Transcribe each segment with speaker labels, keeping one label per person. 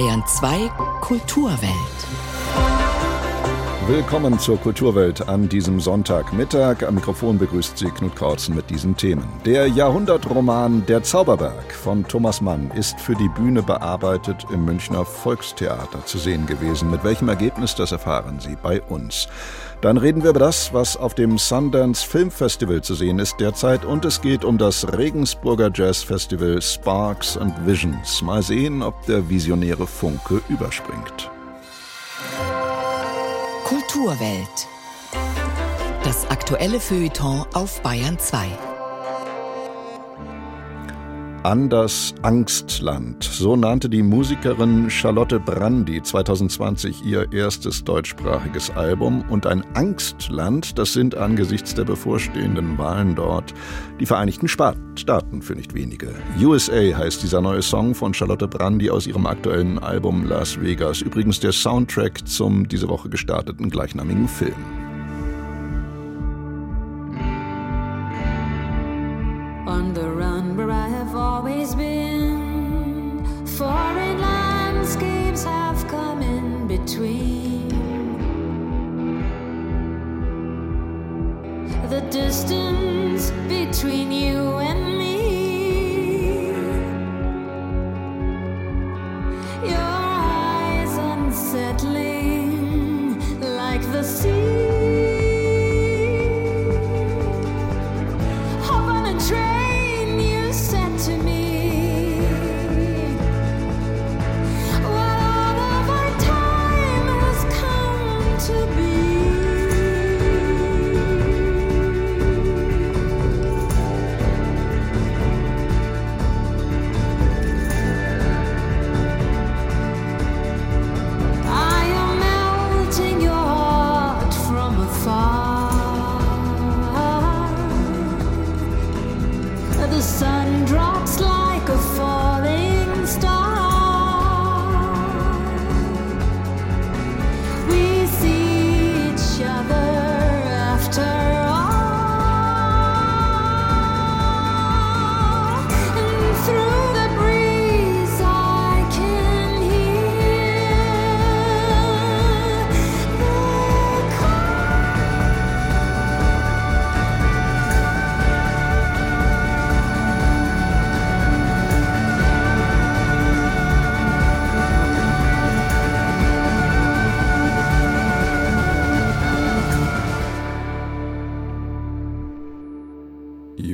Speaker 1: Bayern 2 Kulturwelt.
Speaker 2: Willkommen zur Kulturwelt an diesem Sonntagmittag. Am Mikrofon begrüßt Sie Knut Krautzen mit diesen Themen. Der Jahrhundertroman Der Zauberberg von Thomas Mann ist für die Bühne bearbeitet im Münchner Volkstheater zu sehen gewesen. Mit welchem Ergebnis, das erfahren Sie bei uns. Dann reden wir über das, was auf dem Sundance Film Festival zu sehen ist derzeit und es geht um das Regensburger Jazz Festival Sparks and Visions. Mal sehen, ob der visionäre Funke überspringt.
Speaker 1: Kulturwelt. Das aktuelle Feuilleton auf Bayern 2.
Speaker 2: Anders Angstland. So nannte die Musikerin Charlotte Brandy 2020 ihr erstes deutschsprachiges Album. Und ein Angstland, das sind angesichts der bevorstehenden Wahlen dort die Vereinigten Staaten für nicht wenige. USA heißt dieser neue Song von Charlotte Brandy aus ihrem aktuellen Album Las Vegas. Übrigens der Soundtrack zum diese Woche gestarteten gleichnamigen Film. The distance between you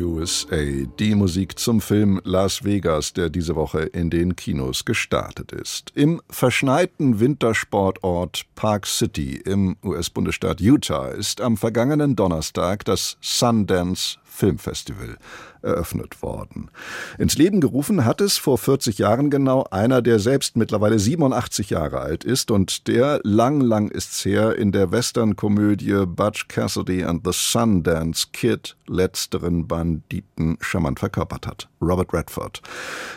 Speaker 2: USA, die Musik zum Film Las Vegas, der diese Woche in den Kinos gestartet ist. Im verschneiten Wintersportort Park City im US-Bundesstaat Utah ist am vergangenen Donnerstag das Sundance Filmfestival eröffnet worden. Ins Leben gerufen hat es vor 40 Jahren genau einer, der selbst mittlerweile 87 Jahre alt ist und der lang, lang ist's her in der Western-Komödie Butch Cassidy and the Sundance Kid letzteren Banditen charmant verkörpert hat. Robert Redford.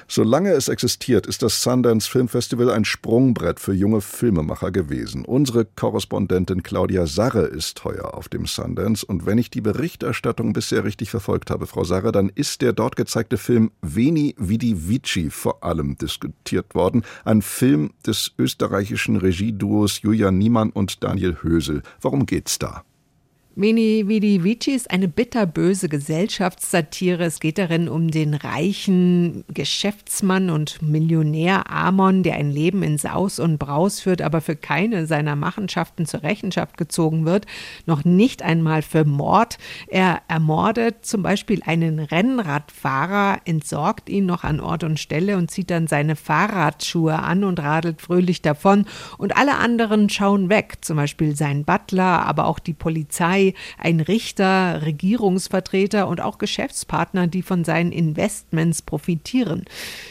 Speaker 2: Solange es existiert, ist das Sundance Film Festival ein Sprungbrett für junge Filmemacher gewesen. Unsere Korrespondentin Claudia Sarre ist heuer auf dem Sundance und wenn ich die Berichterstattung bisher richtig verfolgt habe, Frau Sarre, dann ist der dort gezeigte Film Veni Vidi Vici vor allem diskutiert worden. Ein Film des österreichischen Regieduos Julian Niemann und Daniel Hösel. Worum geht's da?
Speaker 3: Veni Vidi Vici ist eine bitterböse Gesellschaftssatire. Es geht darin um den reichen Geschäftsmann und Millionär Amon, der ein Leben in Saus und Braus führt, aber für keine seiner Machenschaften zur Rechenschaft gezogen wird, noch nicht einmal für Mord. Er ermordet zum Beispiel einen Rennradfahrer, entsorgt ihn noch an Ort und Stelle und zieht dann seine Fahrradschuhe an und radelt fröhlich davon. Und alle anderen schauen weg, zum Beispiel sein Butler, aber auch die Polizei ein Richter, Regierungsvertreter und auch Geschäftspartner, die von seinen Investments profitieren.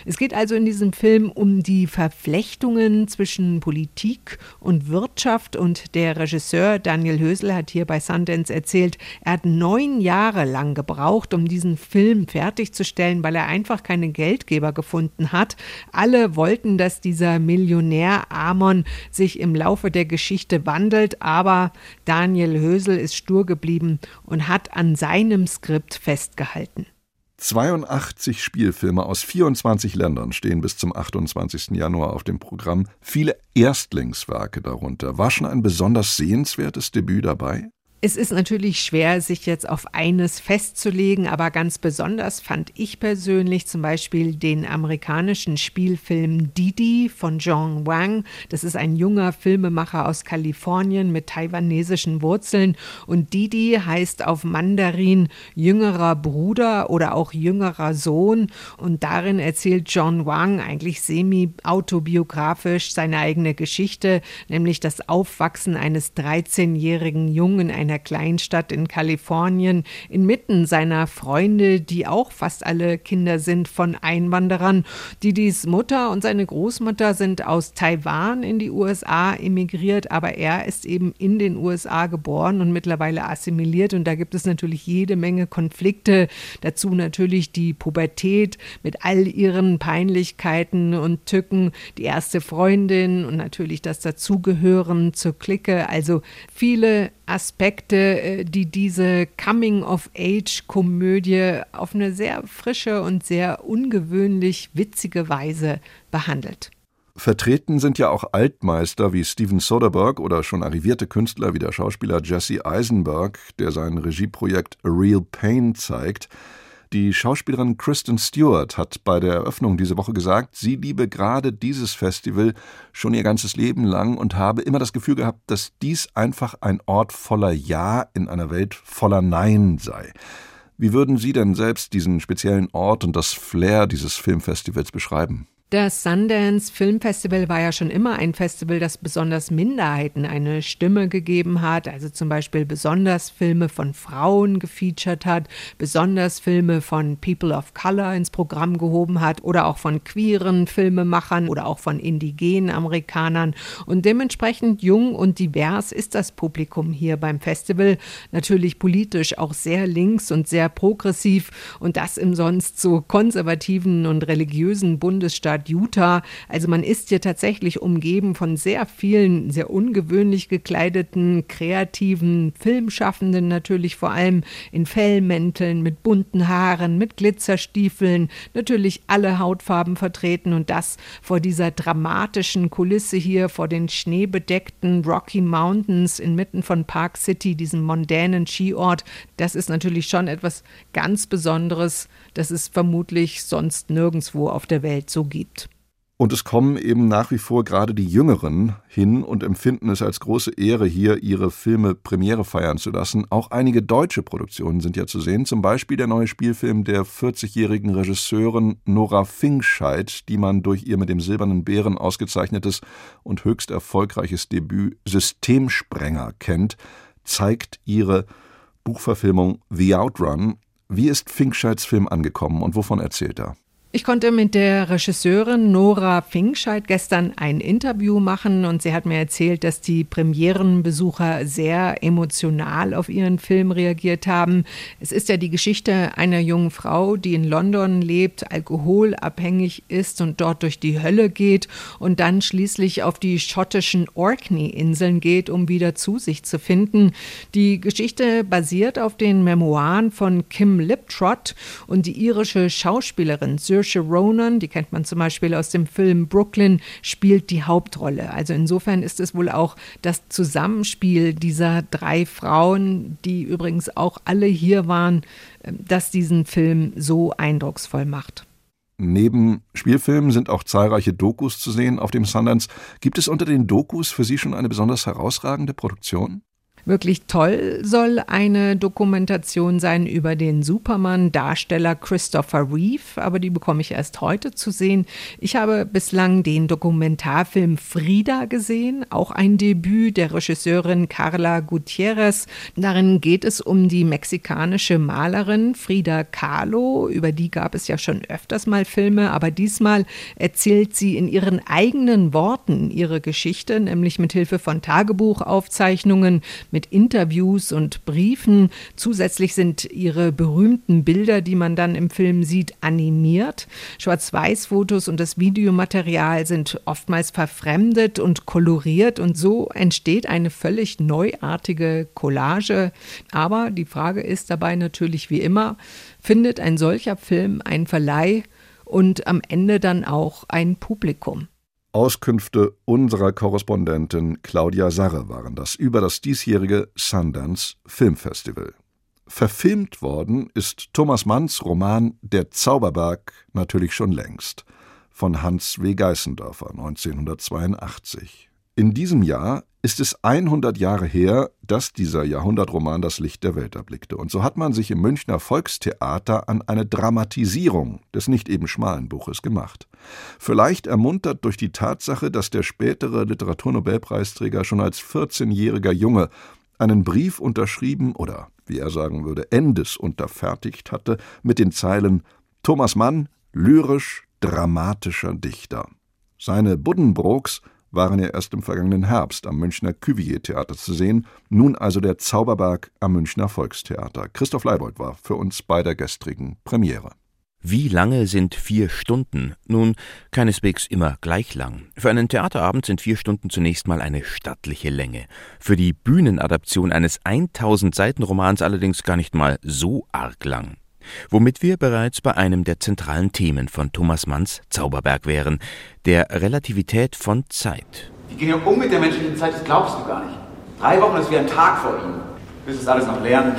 Speaker 3: Es geht also in diesem Film um die Verflechtungen zwischen Politik und Wirtschaft und der Regisseur Daniel Hösel hat hier bei Sundance erzählt, er hat neun Jahre lang gebraucht, um diesen Film fertigzustellen, weil er einfach keine Geldgeber gefunden hat. Alle wollten, dass dieser Millionär Amon sich im Laufe der Geschichte wandelt, aber Daniel Hösel ist stur geblieben und hat an seinem Skript festgehalten.
Speaker 2: 82 Spielfilme aus 24 Ländern stehen bis zum 28. Januar auf dem Programm, viele Erstlingswerke darunter. War schon ein besonders sehenswertes Debüt dabei?
Speaker 3: Es ist natürlich schwer, sich jetzt auf eines festzulegen, aber ganz besonders fand ich persönlich zum Beispiel den amerikanischen Spielfilm Didi von John Wang. Das ist ein junger Filmemacher aus Kalifornien mit taiwanesischen Wurzeln und Didi heißt auf Mandarin jüngerer Bruder oder auch jüngerer Sohn und darin erzählt John Wang eigentlich semi-autobiografisch seine eigene Geschichte, nämlich das Aufwachsen eines 13-jährigen Jungen, einer Kleinstadt in Kalifornien, inmitten seiner Freunde, die auch fast alle Kinder sind von Einwanderern. Didis Mutter und seine Großmutter sind aus Taiwan in die USA emigriert, aber er ist eben in den USA geboren und mittlerweile assimiliert und da gibt es natürlich jede Menge Konflikte. Dazu natürlich die Pubertät mit all ihren Peinlichkeiten und Tücken, die erste Freundin und natürlich das Dazugehören zur Clique. Also viele Aspekte, äh, die diese Coming-of-Age-Komödie auf eine sehr frische und sehr ungewöhnlich witzige Weise behandelt.
Speaker 2: Vertreten sind ja auch Altmeister wie Steven Soderbergh oder schon arrivierte Künstler wie der Schauspieler Jesse Eisenberg, der sein Regieprojekt A Real Pain zeigt. Die Schauspielerin Kristen Stewart hat bei der Eröffnung diese Woche gesagt, sie liebe gerade dieses Festival schon ihr ganzes Leben lang und habe immer das Gefühl gehabt, dass dies einfach ein Ort voller Ja in einer Welt voller Nein sei. Wie würden Sie denn selbst diesen speziellen Ort und das Flair dieses Filmfestivals beschreiben?
Speaker 3: Das Sundance Film Festival war ja schon immer ein Festival, das besonders Minderheiten eine Stimme gegeben hat, also zum Beispiel besonders Filme von Frauen gefeatured hat, besonders Filme von People of Color ins Programm gehoben hat oder auch von queeren Filmemachern oder auch von indigenen Amerikanern. Und dementsprechend jung und divers ist das Publikum hier beim Festival. Natürlich politisch auch sehr links und sehr progressiv und das im sonst so konservativen und religiösen Bundesstaat Stadt Utah. Also man ist hier tatsächlich umgeben von sehr vielen, sehr ungewöhnlich gekleideten, kreativen Filmschaffenden, natürlich vor allem in Fellmänteln, mit bunten Haaren, mit Glitzerstiefeln, natürlich alle Hautfarben vertreten und das vor dieser dramatischen Kulisse hier, vor den schneebedeckten Rocky Mountains inmitten von Park City, diesem mondänen Skiort. Das ist natürlich schon etwas ganz Besonderes, das es vermutlich sonst nirgendwo auf der Welt so gibt.
Speaker 2: Und es kommen eben nach wie vor gerade die Jüngeren hin und empfinden es als große Ehre, hier ihre Filme Premiere feiern zu lassen. Auch einige deutsche Produktionen sind ja zu sehen, zum Beispiel der neue Spielfilm der 40-jährigen Regisseurin Nora Finkscheid, die man durch ihr mit dem Silbernen Bären ausgezeichnetes und höchst erfolgreiches Debüt Systemsprenger kennt, zeigt ihre Buchverfilmung The Outrun. Wie ist Finkscheids Film angekommen und wovon erzählt er?
Speaker 3: Ich konnte mit der Regisseurin Nora Finkscheid gestern ein Interview machen und sie hat mir erzählt, dass die Premierenbesucher sehr emotional auf ihren Film reagiert haben. Es ist ja die Geschichte einer jungen Frau, die in London lebt, alkoholabhängig ist und dort durch die Hölle geht und dann schließlich auf die schottischen Orkney-Inseln geht, um wieder zu sich zu finden. Die Geschichte basiert auf den Memoiren von Kim Liptrot und die irische Schauspielerin Sir Saoirse Ronan, die kennt man zum Beispiel aus dem Film Brooklyn, spielt die Hauptrolle. Also insofern ist es wohl auch das Zusammenspiel dieser drei Frauen, die übrigens auch alle hier waren, äh, das diesen Film so eindrucksvoll macht.
Speaker 2: Neben Spielfilmen sind auch zahlreiche Dokus zu sehen auf dem Sundance. Gibt es unter den Dokus für Sie schon eine besonders herausragende Produktion?
Speaker 3: Wirklich toll soll eine Dokumentation sein über den Superman-Darsteller Christopher Reeve, aber die bekomme ich erst heute zu sehen. Ich habe bislang den Dokumentarfilm Frida gesehen, auch ein Debüt der Regisseurin Carla Gutierrez. Darin geht es um die mexikanische Malerin Frida Kahlo, über die gab es ja schon öfters mal Filme, aber diesmal erzählt sie in ihren eigenen Worten ihre Geschichte, nämlich mit Hilfe von Tagebuchaufzeichnungen, mit Interviews und Briefen. Zusätzlich sind ihre berühmten Bilder, die man dann im Film sieht, animiert. Schwarz-Weiß-Fotos und das Videomaterial sind oftmals verfremdet und koloriert und so entsteht eine völlig neuartige Collage. Aber die Frage ist dabei natürlich wie immer, findet ein solcher Film einen Verleih und am Ende dann auch ein Publikum?
Speaker 2: Auskünfte unserer Korrespondentin Claudia Sarre waren das über das diesjährige Sundance Filmfestival. Verfilmt worden ist Thomas Manns Roman Der Zauberberg natürlich schon längst von Hans W. Geißendörfer 1982. In diesem Jahr ist es 100 Jahre her, dass dieser Jahrhundertroman das Licht der Welt erblickte. Und so hat man sich im Münchner Volkstheater an eine Dramatisierung des nicht eben schmalen Buches gemacht. Vielleicht ermuntert durch die Tatsache, dass der spätere Literaturnobelpreisträger schon als 14-jähriger Junge einen Brief unterschrieben oder, wie er sagen würde, Endes unterfertigt hatte mit den Zeilen Thomas Mann, lyrisch dramatischer Dichter. Seine Buddenbrooks waren ja erst im vergangenen Herbst am Münchner Cuvier-Theater zu sehen, nun also der Zauberberg am Münchner Volkstheater. Christoph Leibold war für uns bei der gestrigen Premiere.
Speaker 4: Wie lange sind vier Stunden? Nun, keineswegs immer gleich lang. Für einen Theaterabend sind vier Stunden zunächst mal eine stattliche Länge. Für die Bühnenadaption eines 1000 Seiten Romans allerdings gar nicht mal so arg lang womit wir bereits bei einem der zentralen Themen von Thomas Manns Zauberberg wären, der Relativität von Zeit.
Speaker 5: Wie gehen wir um mit der menschlichen Zeit, das glaubst du gar nicht. Drei Wochen ist wie ein Tag vor ihm. Bis es alles noch lernen.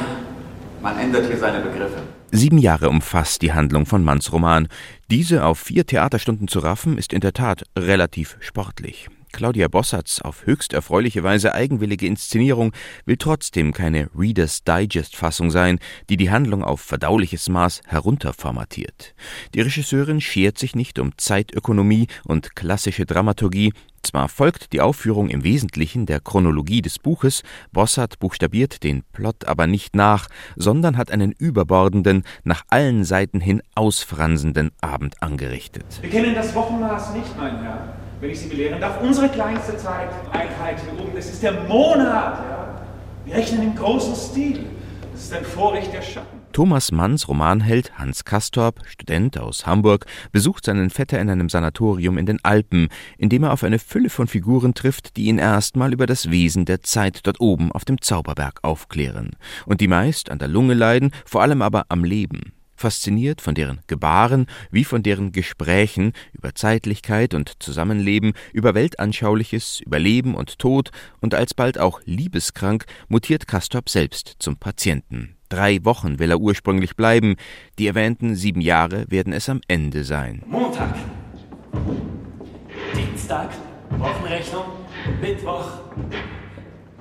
Speaker 5: Man ändert hier seine Begriffe.
Speaker 4: Sieben Jahre umfasst die Handlung von Manns Roman. Diese auf vier Theaterstunden zu raffen, ist in der Tat relativ sportlich. Claudia Bossards auf höchst erfreuliche Weise eigenwillige Inszenierung will trotzdem keine Reader's Digest-Fassung sein, die die Handlung auf verdauliches Maß herunterformatiert. Die Regisseurin schert sich nicht um Zeitökonomie und klassische Dramaturgie, zwar folgt die Aufführung im Wesentlichen der Chronologie des Buches, Bossart buchstabiert den Plot aber nicht nach, sondern hat einen überbordenden, nach allen Seiten hin ausfransenden Abend angerichtet.
Speaker 6: Wir kennen das Wochenmaß nicht, mein Herr wenn ich Sie belehren darf, unsere kleinste Zeiteinheit hier oben, das ist der Monat. Ja? Wir rechnen im großen Stil. Das ist ein Vorrecht der Schatten.
Speaker 4: Thomas Manns Romanheld Hans Kastorp, Student aus Hamburg, besucht seinen Vetter in einem Sanatorium in den Alpen, in dem er auf eine Fülle von Figuren trifft, die ihn erstmal über das Wesen der Zeit dort oben auf dem Zauberberg aufklären und die meist an der Lunge leiden, vor allem aber am Leben fasziniert von deren Gebaren wie von deren Gesprächen über Zeitlichkeit und Zusammenleben, über Weltanschauliches, über Leben und Tod und alsbald auch liebeskrank mutiert Castorp selbst zum Patienten. Drei Wochen will er ursprünglich bleiben, die erwähnten sieben Jahre werden es am Ende sein.
Speaker 6: Montag, Dienstag, Wochenrechnung, Mittwoch,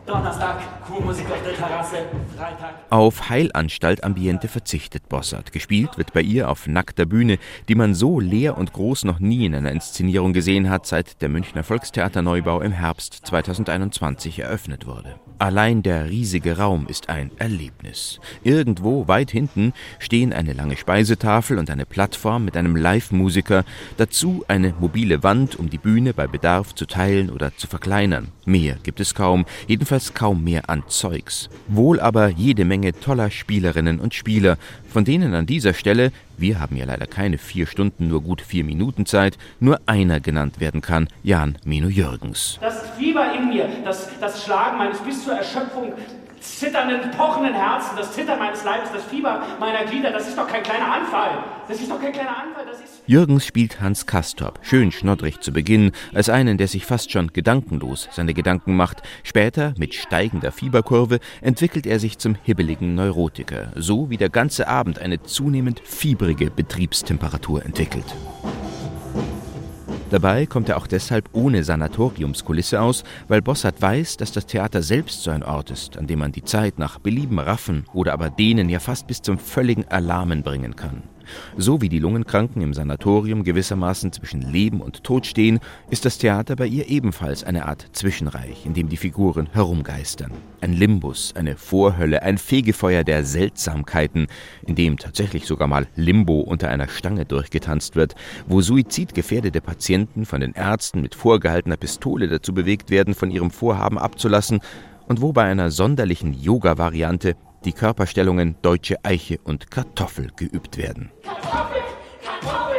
Speaker 6: Donnerstag, Kurmusik auf der Terrasse, Freitag.
Speaker 4: Auf Heilanstalt-Ambiente verzichtet Bossart. Gespielt wird bei ihr auf nackter Bühne, die man so leer und groß noch nie in einer Inszenierung gesehen hat, seit der Münchner Volkstheaterneubau im Herbst 2021 eröffnet wurde. Allein der riesige Raum ist ein Erlebnis. Irgendwo weit hinten stehen eine lange Speisetafel und eine Plattform mit einem Live-Musiker, dazu eine mobile Wand, um die Bühne bei Bedarf zu teilen oder zu verkleinern. Mehr gibt es kaum, jedenfalls kaum mehr an Zeugs. Wohl aber jede Menge toller Spielerinnen und Spieler, von denen an dieser Stelle, wir haben ja leider keine vier Stunden, nur gut vier Minuten Zeit, nur einer genannt werden kann, Jan Mino Jürgens.
Speaker 6: Das Fieber in mir, das, das Schlagen meines bis zur Erschöpfung zitternden, pochenden Herzen, das Zittern meines Leibes, das Fieber meiner Glieder, das ist doch kein kleiner Anfall. Das ist doch kein kleiner Anfall, das ist...
Speaker 4: Jürgens spielt Hans Kastorp, schön schnoddrig zu Beginn, als einen, der sich fast schon gedankenlos seine Gedanken macht. Später, mit steigender Fieberkurve, entwickelt er sich zum hibbeligen Neurotiker, so wie der ganze Abend eine zunehmend fiebrige Betriebstemperatur entwickelt. Dabei kommt er auch deshalb ohne Sanatoriumskulisse aus, weil Bossart weiß, dass das Theater selbst so ein Ort ist, an dem man die Zeit nach Belieben raffen oder aber denen ja fast bis zum völligen Erlahmen bringen kann. So wie die Lungenkranken im Sanatorium gewissermaßen zwischen Leben und Tod stehen, ist das Theater bei ihr ebenfalls eine Art Zwischenreich, in dem die Figuren herumgeistern. Ein Limbus, eine Vorhölle, ein Fegefeuer der Seltsamkeiten, in dem tatsächlich sogar mal Limbo unter einer Stange durchgetanzt wird, wo suizidgefährdete Patienten von den Ärzten mit vorgehaltener Pistole dazu bewegt werden, von ihrem Vorhaben abzulassen und wo bei einer sonderlichen Yoga-Variante die Körperstellungen Deutsche Eiche und Kartoffel geübt werden. Kartoffel, Kartoffel,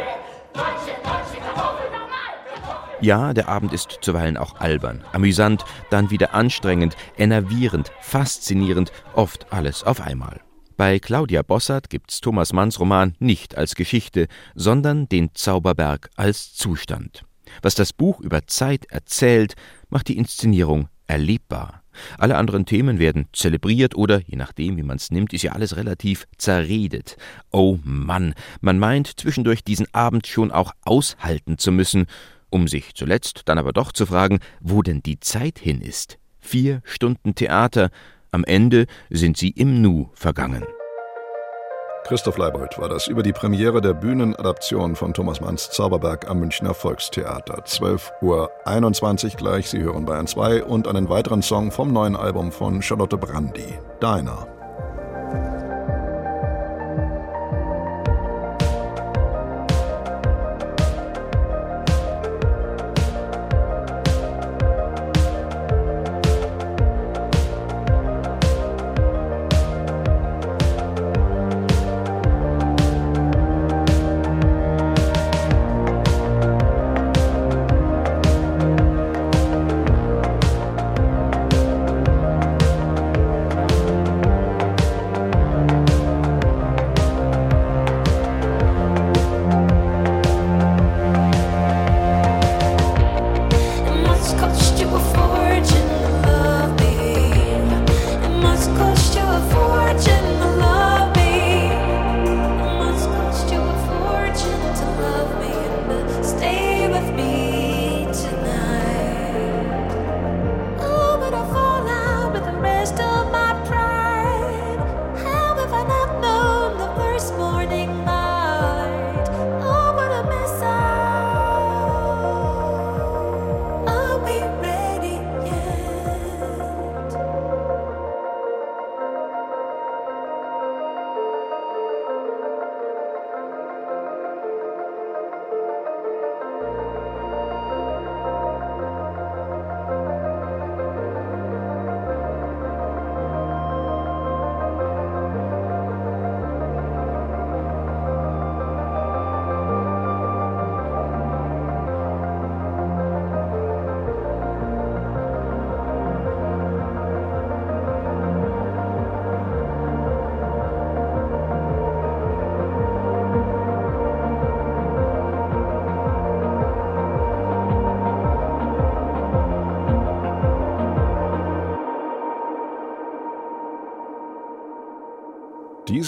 Speaker 4: Deutsche, Deutsche Kartoffel, nochmal! Ja, der Abend ist zuweilen auch albern, amüsant, dann wieder anstrengend, enervierend, faszinierend, oft alles auf einmal. Bei Claudia Bossert gibt's Thomas Manns Roman nicht als Geschichte, sondern den Zauberberg als Zustand. Was das Buch über Zeit erzählt, macht die Inszenierung erlebbar. Alle anderen Themen werden zelebriert oder, je nachdem, wie man's nimmt, ist ja alles relativ zerredet. Oh Mann, man meint zwischendurch diesen Abend schon auch aushalten zu müssen, um sich zuletzt dann aber doch zu fragen, wo denn die Zeit hin ist. Vier Stunden Theater, am Ende sind sie im Nu vergangen.
Speaker 2: Christoph Leibold war das über die Premiere der Bühnenadaption von Thomas Manns Zauberberg am Münchner Volkstheater. 12.21 Uhr gleich, Sie hören Bayern 2 und einen weiteren Song vom neuen Album von Charlotte Brandy, Deiner.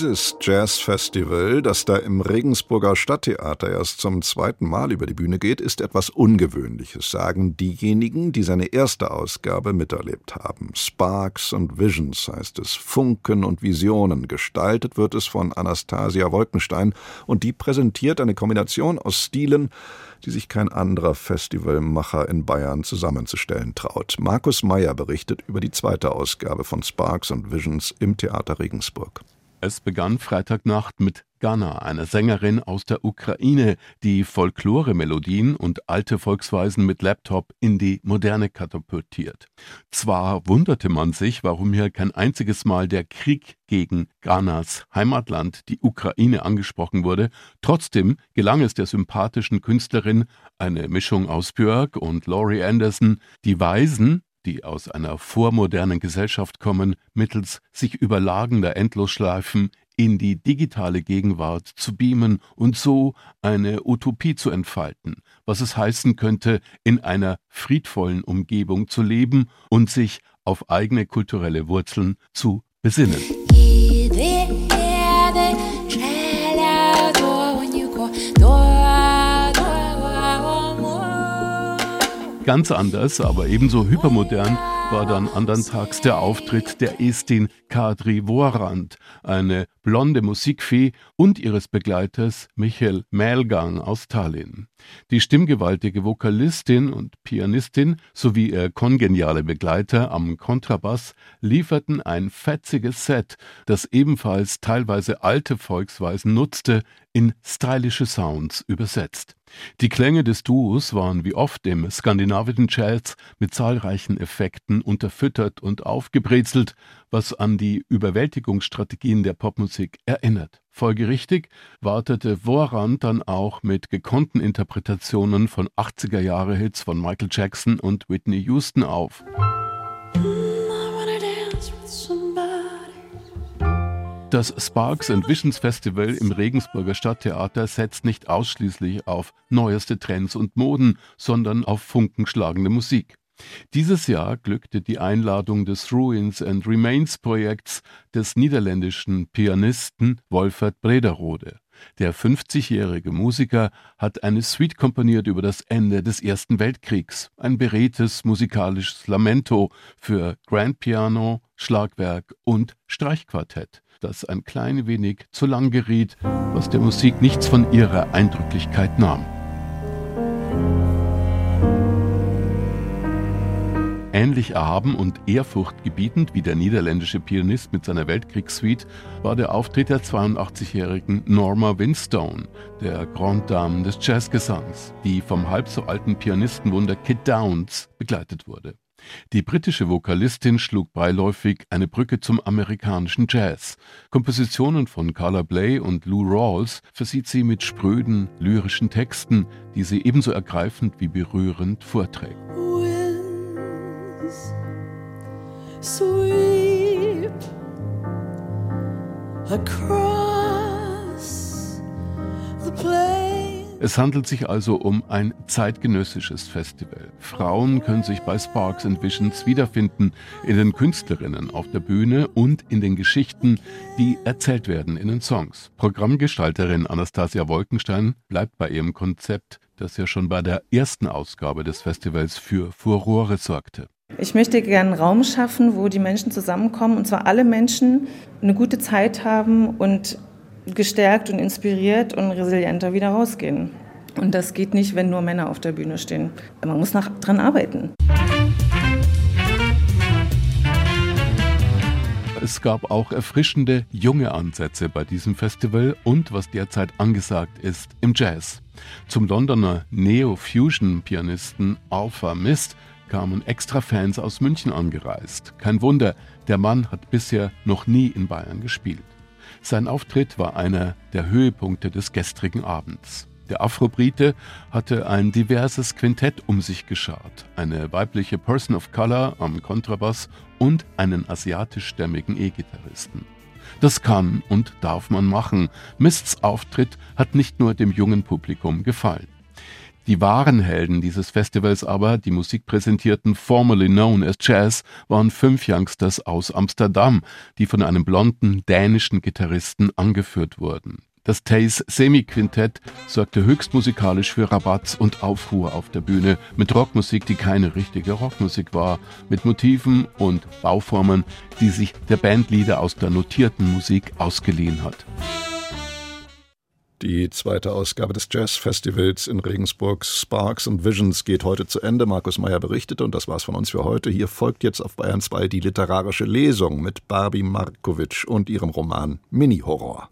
Speaker 2: Dieses Jazzfestival, das da im Regensburger Stadttheater erst zum zweiten Mal über die Bühne geht, ist etwas Ungewöhnliches, sagen diejenigen, die seine erste Ausgabe miterlebt haben. Sparks und Visions heißt es, Funken und Visionen. Gestaltet wird es von Anastasia Wolkenstein und die präsentiert eine Kombination aus Stilen, die sich kein anderer Festivalmacher in Bayern zusammenzustellen traut. Markus Meyer berichtet über die zweite Ausgabe von Sparks und Visions im Theater Regensburg.
Speaker 7: Es begann Freitagnacht mit Gana, einer Sängerin aus der Ukraine, die Folklore-Melodien und alte Volksweisen mit Laptop in die Moderne katapultiert. Zwar wunderte man sich, warum hier kein einziges Mal der Krieg gegen Ghanas Heimatland, die Ukraine, angesprochen wurde, trotzdem gelang es der sympathischen Künstlerin, eine Mischung aus Björk und Laurie Anderson, die Weisen die aus einer vormodernen Gesellschaft kommen, mittels sich überlagender Endlosschleifen in die digitale Gegenwart zu beamen und so eine Utopie zu entfalten, was es heißen könnte, in einer friedvollen Umgebung zu leben und sich auf eigene kulturelle Wurzeln zu besinnen. Ganz anders, aber ebenso hypermodern war dann anderntags der Auftritt der Estin Kadri Vorand, eine blonde Musikfee und ihres Begleiters Michael Melgang aus Tallinn. Die stimmgewaltige Vokalistin und Pianistin sowie ihr kongeniale Begleiter am Kontrabass lieferten ein fetziges Set, das ebenfalls teilweise alte Volksweisen nutzte, in stylische Sounds übersetzt. Die Klänge des Duos waren wie oft im skandinavischen Jazz mit zahlreichen Effekten unterfüttert und aufgebrezelt, was an die Überwältigungsstrategien der Popmusik erinnert. Folgerichtig wartete Vorrand dann auch mit gekonnten Interpretationen von 80er-Jahre-Hits von Michael Jackson und Whitney Houston auf. Das Sparks and Visions Festival im Regensburger Stadttheater setzt nicht ausschließlich auf neueste Trends und Moden, sondern auf funkenschlagende Musik. Dieses Jahr glückte die Einladung des Ruins and Remains Projekts des niederländischen Pianisten Wolfert Brederode. Der 50-jährige Musiker hat eine Suite komponiert über das Ende des Ersten Weltkriegs, ein beredtes musikalisches Lamento für Grand Piano, Schlagwerk und Streichquartett das ein klein wenig zu lang geriet, was der Musik nichts von ihrer Eindrücklichkeit nahm. Ähnlich erhaben und ehrfurchtgebietend wie der niederländische Pianist mit seiner Weltkriegssuite war der Auftritt der 82-jährigen Norma Winstone, der Grand Dame des Jazzgesangs, die vom halb so alten Pianistenwunder Kid Downs begleitet wurde. Die britische Vokalistin schlug beiläufig eine Brücke zum amerikanischen Jazz. Kompositionen von Carla Bley und Lou Rawls versieht sie mit spröden, lyrischen Texten, die sie ebenso ergreifend wie berührend vorträgt. Winds, sweep across the plain. Es handelt sich also um ein zeitgenössisches Festival. Frauen können sich bei Sparks and Visions wiederfinden, in den Künstlerinnen auf der Bühne und in den Geschichten, die erzählt werden in den Songs. Programmgestalterin Anastasia Wolkenstein bleibt bei ihrem Konzept, das ja schon bei der ersten Ausgabe des Festivals für Furore sorgte.
Speaker 8: Ich möchte gerne einen Raum schaffen, wo die Menschen zusammenkommen, und zwar alle Menschen eine gute Zeit haben und gestärkt und inspiriert und resilienter wieder rausgehen. Und das geht nicht, wenn nur Männer auf der Bühne stehen. Man muss nach, dran arbeiten.
Speaker 7: Es gab auch erfrischende junge Ansätze bei diesem Festival und was derzeit angesagt ist im Jazz. Zum Londoner Neo-Fusion-Pianisten Alpha Mist kamen extra Fans aus München angereist. Kein Wunder, der Mann hat bisher noch nie in Bayern gespielt. Sein Auftritt war einer der Höhepunkte des gestrigen Abends. Der Afrobrite hatte ein diverses Quintett um sich geschart, eine weibliche Person of Color am Kontrabass und einen asiatischstämmigen E-Gitarristen. Das kann und darf man machen. Mists Auftritt hat nicht nur dem jungen Publikum gefallen. Die wahren Helden dieses Festivals aber, die Musik präsentierten formerly known as Jazz, waren fünf Youngsters aus Amsterdam, die von einem blonden dänischen Gitarristen angeführt wurden. Das Tays Semi-Quintett sorgte höchst musikalisch für Rabatz und Aufruhr auf der Bühne, mit Rockmusik, die keine richtige Rockmusik war, mit Motiven und Bauformen, die sich der Bandleader aus der notierten Musik ausgeliehen hat.
Speaker 2: Die zweite Ausgabe des Jazz-Festivals in Regensburg Sparks and Visions geht heute zu Ende. Markus Meyer berichtete und das war's von uns für heute. Hier folgt jetzt auf Bayern 2 die literarische Lesung mit Barbie Markovic und ihrem Roman Mini-Horror.